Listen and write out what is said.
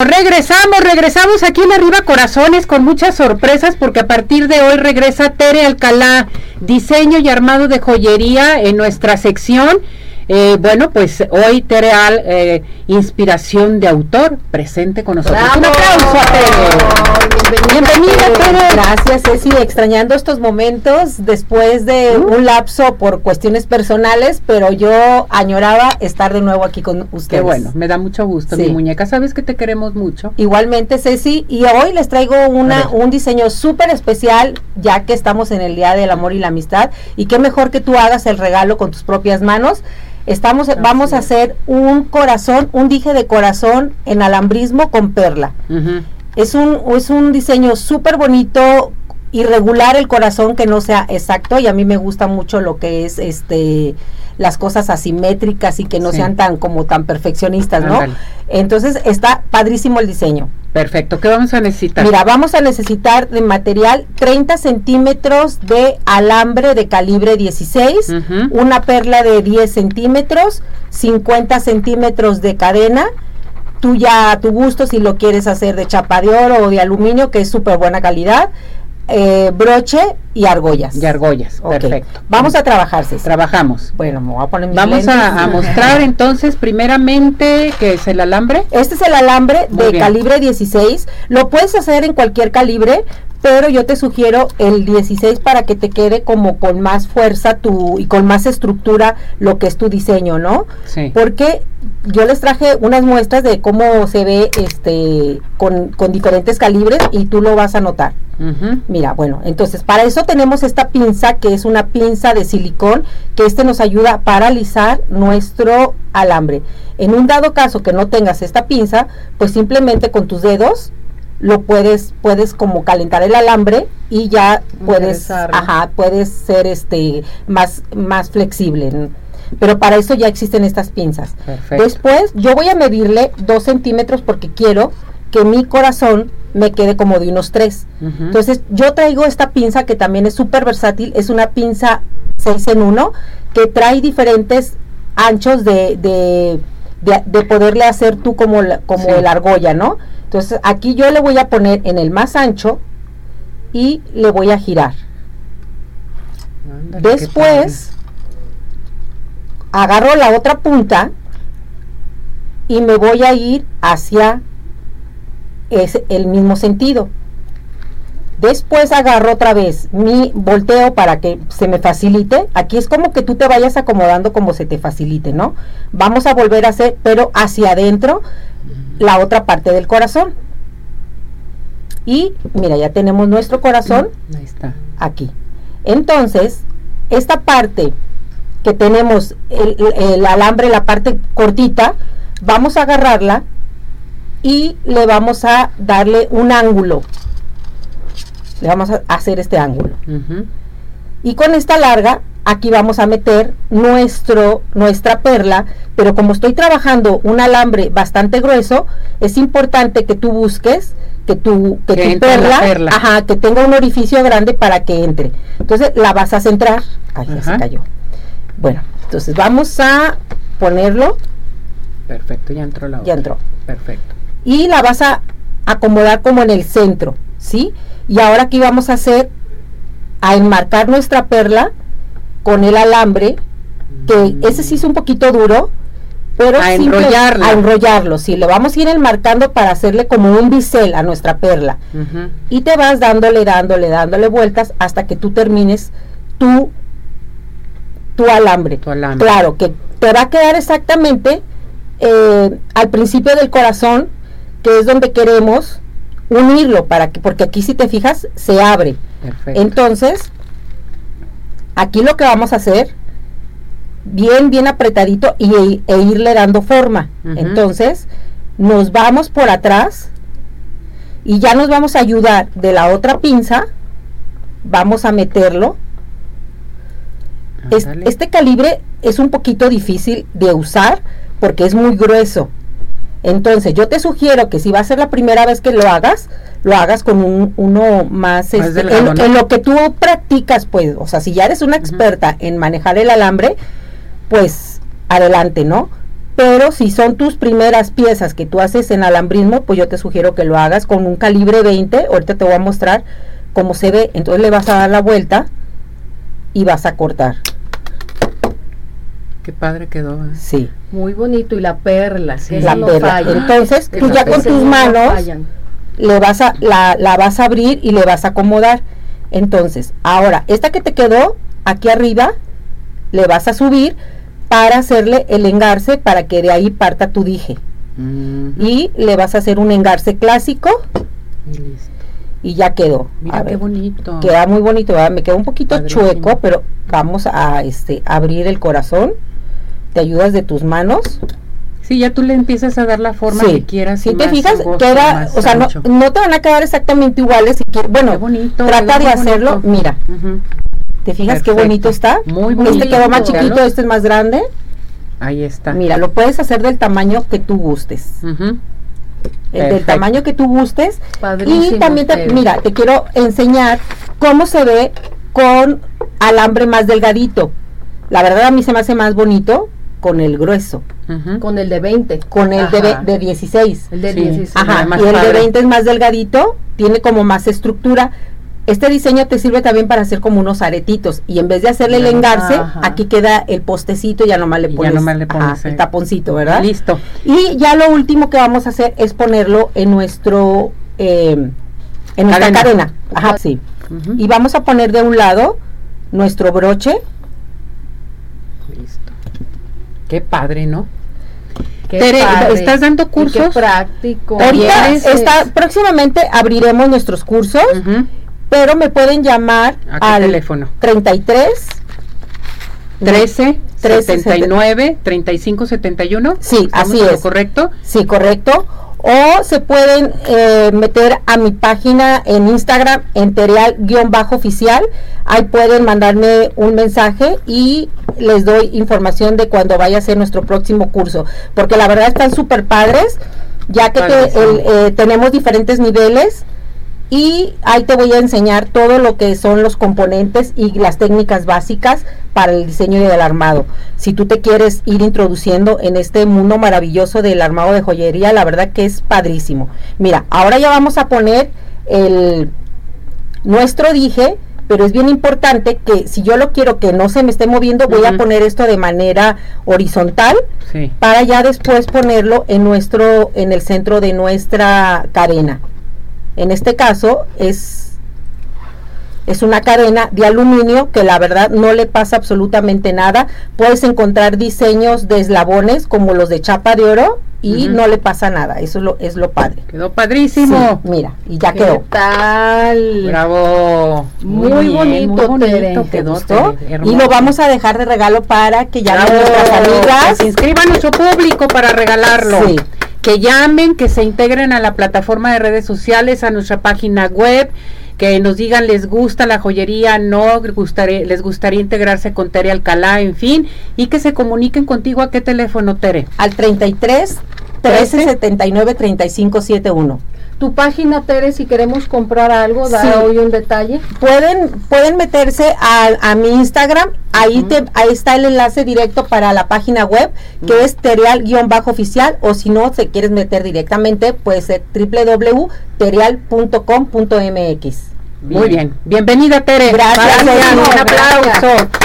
Regresamos, regresamos aquí en Arriba Corazones con muchas sorpresas porque a partir de hoy regresa Tere Alcalá, diseño y armado de joyería en nuestra sección. Eh, bueno, pues hoy Tere Al, eh, inspiración de autor, presente con nosotros. Un aplauso a Tere. Bienvenida, Gracias, Ceci. Extrañando estos momentos después de un lapso por cuestiones personales, pero yo añoraba estar de nuevo aquí con ustedes. Qué bueno, me da mucho gusto, mi muñeca. Sabes que te queremos mucho. Igualmente, Ceci. Y hoy les traigo una, un diseño súper especial, ya que estamos en el Día del Amor y la Amistad. Y qué mejor que tú hagas el regalo con tus propias manos. Estamos, vamos a hacer un corazón, un dije de corazón en alambrismo con perla. Es, un, es un diseño súper bonito, irregular el corazón que no sea exacto y a mí me gusta mucho lo que es este las cosas asimétricas y que no sean tan como tan perfeccionistas, ¿no? Entonces está padrísimo el diseño. Perfecto, ¿qué vamos a necesitar? Mira, vamos a necesitar de material 30 centímetros de alambre de calibre 16, una perla de 10 centímetros, 50 centímetros de cadena, tú ya a tu gusto si lo quieres hacer de chapa de oro o de aluminio, que es súper buena calidad, eh, broche y argollas. Y argollas, perfecto. Vamos a trabajar, Trabajamos. Bueno, me voy a poner mis Vamos a, mostrar entonces primeramente que es el alambre. Este es el alambre de calibre 16. Lo puedes hacer en cualquier calibre, pero yo te sugiero el 16 para que te quede como con más fuerza tu y con más estructura lo que es tu diseño, ¿no? Sí. Porque yo les traje unas muestras de cómo se ve este con, con diferentes calibres y tú lo vas a notar. Mira, bueno, entonces para eso tenemos esta pinza que es una pinza de silicón que este nos ayuda a paralizar nuestro alambre. En un dado caso que no tengas esta pinza, pues simplemente con tus dedos lo puedes puedes como calentar el alambre y ya puedes ajá, puedes ser este más más flexible pero para eso ya existen estas pinzas. Después yo voy a medirle dos centímetros porque quiero que mi corazón me quede como de unos tres. Entonces yo traigo esta pinza que también es súper versátil. Es una pinza 6 en 1 que trae diferentes anchos de, de, de, poderle hacer tú como, como el argolla, ¿no? Entonces aquí yo le voy a poner en el más ancho y le voy a girar. Después agarro la otra punta y me voy a ir hacia ese, el mismo sentido. Después agarro otra vez mi volteo para que se me facilite. Aquí es como que tú te vayas acomodando como se te facilite, ¿no? Vamos a volver a hacer, pero hacia adentro la otra parte del corazón. Y mira, ya tenemos nuestro corazón Ahí está. aquí. Entonces, esta parte que tenemos el, alambre, la parte cortita, vamos a agarrarla y le vamos a darle un ángulo. Le vamos a hacer este ángulo. Y con esta larga aquí vamos a meter nuestro, nuestra perla, pero como estoy trabajando un alambre bastante grueso, es importante que tú busques que tu, que, tu perla, Ajá, que tenga un orificio grande para que entre. Entonces la vas a centrar. Ahí ya se cayó. Bueno, entonces vamos a ponerlo. Perfecto, ya entró la Ya entró. Perfecto. Y la vas a acomodar como en el centro, ¿sí? Y ahora aquí vamos a hacer, a enmarcar nuestra perla con el alambre, que mm. ese sí es un poquito duro, pero a enrollarlo. A enrollarlo, sí, le vamos a ir enmarcando para hacerle como un bisel a nuestra perla. Y te vas dándole, dándole, dándole vueltas hasta que tú termines tu, tu alambre. Tu alambre. Claro, que te va a quedar exactamente eh, al principio del corazón, que es donde queremos unirlo, para que, porque aquí si te fijas, se abre. Entonces, Aquí lo que vamos a hacer, bien, bien apretadito y, e irle dando forma. Entonces, nos vamos por atrás y ya nos vamos a ayudar de la otra pinza. Vamos a meterlo. este calibre es un poquito difícil de usar porque es muy grueso. Entonces, yo te sugiero que si va a ser la primera vez que lo hagas, lo hagas con un, uno más, este, en, lo que tú practicas, pues, o sea, si ya eres una experta en manejar el alambre, pues adelante, ¿no? pero si son tus primeras piezas que tú haces en alambrismo, pues yo te sugiero que lo hagas con un calibre 20. Ahorita te voy a mostrar cómo se ve. Entonces le vas a dar la vuelta y vas a cortar. Qué padre quedó. ¿eh? Sí. Muy bonito y la perla, sí, la perla. Entonces tú ya con tus manos le vas a la, la vas a abrir y le vas a acomodar. Entonces, ahora esta que te quedó aquí arriba le vas a subir para hacerle el engarce para que de ahí parta tu dije. Y le vas a hacer un engarce clásico. Y ya quedó. Mira qué bonito. Queda muy bonito, me quedó un poquito chueco, pero vamos a este abrir el corazón. Te ayudas de tus manos. Sí, ya tú le empiezas a dar la forma que quieras. Si te fijas, queda, o sea, no, no, te van a quedar exactamente iguales. Si bueno, bonito, trata de hacerlo. Mira, ¿te fijas qué bonito está? Muy bonito. Este quedó más chiquito, este es más grande. Ahí está. Mira, lo puedes hacer del tamaño que tú gustes. El del tamaño que tú gustes. y también, te, mira, te quiero enseñar cómo se ve con alambre más delgadito. La verdad a mí se me hace más bonito con el grueso. Con el de 20. Con el de, de, 16. El de 16. Ajá. Y el de 20 es más delgadito, tiene como más estructura. Este diseño te sirve también para hacer como unos aretitos y en vez de hacerle el engarce, aquí queda el postecito y ya nomás le pones, le pones el taponcito, ¿verdad? Listo. Y ya lo último que vamos a hacer es ponerlo en nuestro eh, en nuestra cadena. Ajá, sí. Y vamos a poner de un lado nuestro broche. Qué padre, ¿no? Qué ¿estás dando cursos? Qué práctico. Ahorita está, próximamente abriremos nuestros cursos pero me pueden llamar al teléfono 33 13 79 35 71 sí así es. correcto sí correcto. O se pueden eh, meter a mi página en Instagram enterial-oficial ahí pueden mandarme un mensaje y les doy información de cuando vaya a ser nuestro próximo curso porque la verdad están súper padres ya que eh, tenemos diferentes niveles y ahí te voy a enseñar todo lo que son los componentes y las técnicas básicas para el diseño del armado. Si tú te quieres ir introduciendo en este mundo maravilloso del armado de joyería, la verdad que es padrísimo. Mira, ahora ya vamos a poner el nuestro dije, pero es bien importante que si yo lo quiero que no se me esté moviendo, voy a poner esto de manera horizontal para ya después ponerlo en nuestro en el centro de nuestra cadena. En este caso es, es una cadena de aluminio que la verdad no le pasa absolutamente nada. Puedes encontrar diseños de eslabones como los de chapa de oro y no le pasa nada. Eso es lo, es lo padre. Quedó padrísimo. mira, y ya quedó. tal? Bravo. Muy, bonito, quedó. y lo vamos a dejar de regalo para que ya nuestras amigas. se inscriba a nuestro público para regalarlo. Sí que llamen, que se integren a la plataforma de redes sociales, a nuestra página web, que nos digan les gusta la joyería, no les gustaría, les gustaría integrarse con Tere Alcalá, en fin, y que se comuniquen contigo a qué teléfono, Tere. Al 33 13 79 35 71 tu página, Tere, si queremos comprar algo, da hoy un detalle. Pueden, pueden meterse a, mi Instagram, ahí, te, ahí está el enlace directo para la página web, que es terial-oficial, o si no, se quieres meter directamente, puede ser www.terial.com.mx. Muy bien. Bienvenida, Tere. Gracias. Un aplauso.